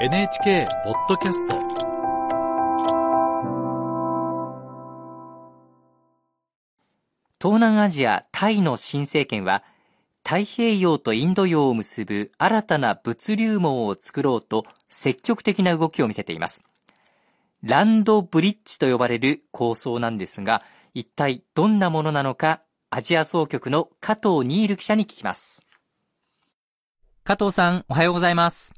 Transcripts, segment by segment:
NHK ポッドキャスト。東南アジアタイの新政権は太平洋とインド洋を結ぶ新たな物流網を作ろうと積極的な動きを見せています。ランドブリッジと呼ばれる構想なんですが一体どんなものなのかアジア総局の加藤ニール記者に聞きます。加藤さんおはようございます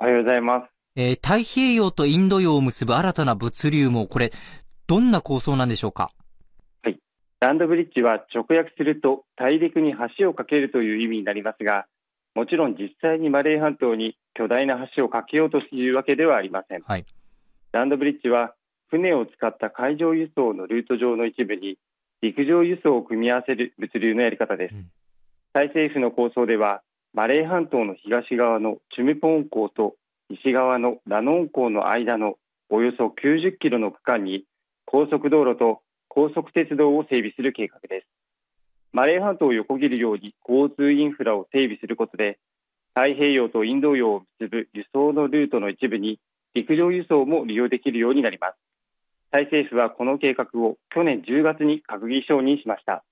おはようございます。えー太平洋とインド洋を結ぶ新たな物流網、これ、どんな構想なんでしょうか？ランドブリッジは直訳すると大陸に橋を架けるという意味になりますが、もちろん実際にマレー半島に巨大な橋を架けようというわけではありません。はい。ランドブリッジは船を使った海上輸送のルート上の一部に陸上輸送を組み合わせる物流のやり方ですうん。タイ政府の構想ではマレー半島の東側のチュムポン港と西側のラノン港の間のおよそ90キロの区間に高速道路と高速鉄道を整備する計画です。マレー半島を横切るように交通インフラを整備することで太平洋とインド洋を結ぶ輸送のルートの一部に陸上輸送も利用できるようになります。タイ政府はこの計画を去年10月に閣議承認しました。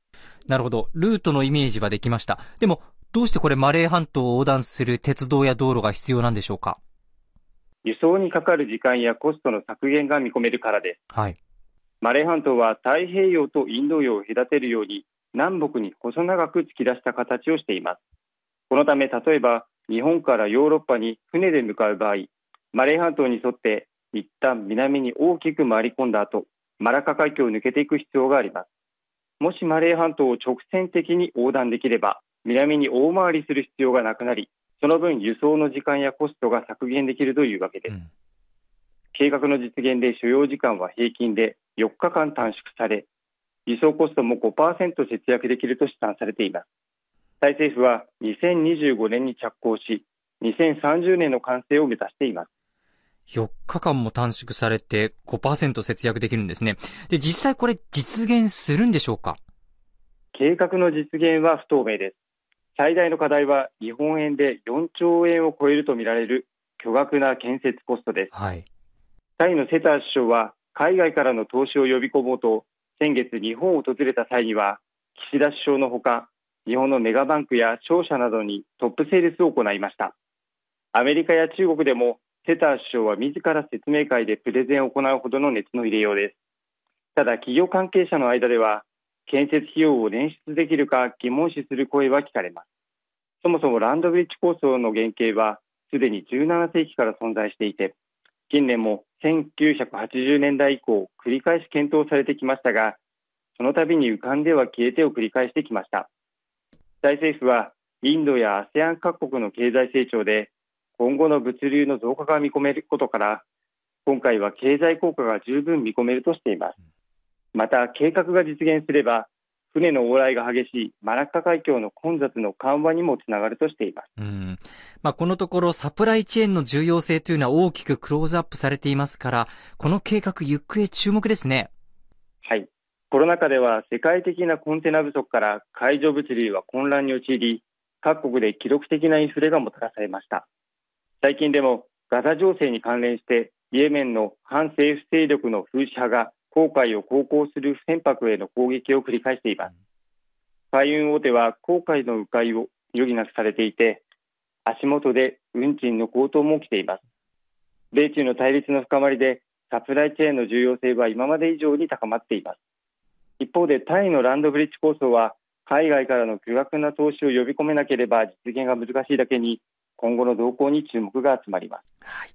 なるほど。ルートのイメージはできました。でも、どうしてこれマレー半島を横断する鉄道や道路が必要なんでしょうか？輸送にかかる時間やコストの削減が見込めるからです。はい。マレー半島は太平洋とインド洋を隔てるように南北に細長く突き出した形をしています。このため例えば日本からヨーロッパに船で向かう場合、マレー半島に沿って一旦南に大きく回り込んだ後、マラカ海峡を抜けていく必要があります。もしマレー半島を直線的に横断できれば、南に大回りする必要がなくなり、その分輸送の時間やコストが削減できるというわけです。うん計画の実現で所要時間は平均で4日間短縮され、輸送コストも5%節約できると試算されています。タイ政府は2025年に着工し、2030年の完成を目指しています。4日間も短縮されて5%節約できるんですね。で、実際これ実現するんでしょうか？計画の実現は不透明です。最大の課題は日本円で4兆円を超えるとみられる巨額な建設コストです。はい。タイのセター首相は海外からの投資を呼び込もうと先月日本を訪れた際には岸田首相のほか日本のメガバンクや商社などにトップセールスを行いましたアメリカや中国でもセター首相は自ら説明会でプレゼンを行うほどの熱の入れようですただ企業関係者の間では建設費用を捻出できるか疑問視する声は聞かれます。そもそもランドブリッジ構想の原型はすでに17世紀から存在していて近年も1980年代以降繰り返し検討されてきましたがその度に浮かんでは消えてを繰り返してきました。タイ政府はインドや ASEAN 各国の経済成長で今後の物流の増加が見込めることから今回は経済効果が十分見込めるとしています。また計画が実現すれば船の往来が激しいマラッカ海峡の混雑の緩和にもつながるとしていますうん。まあ、このところサプライチェーンの重要性というのは大きくクローズアップされていますから、この計画行方注目ですね。はい。コロナ禍では世界的なコンテナ不足から海上物流は混乱に陥り、各国で記録的なインフレがもたらされました。最近でもガザ情勢に関連して、イエメンの反政府勢力の風刺派が航海を航行する船舶への攻撃を繰り返しています。海運大手は航海の迂回を余儀なくされていて、足元で運賃の高騰も起きています。米中の対立の深まりでサプライチェーンの重要性は今まで以上に高まっています。一方でタイのランドブリッジ構想は海外からの巨額な投資を呼び込めなければ実現が難しいだけに今後の動向に注目が集まります。はい。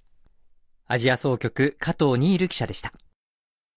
アジア総局加藤ニール記者でした。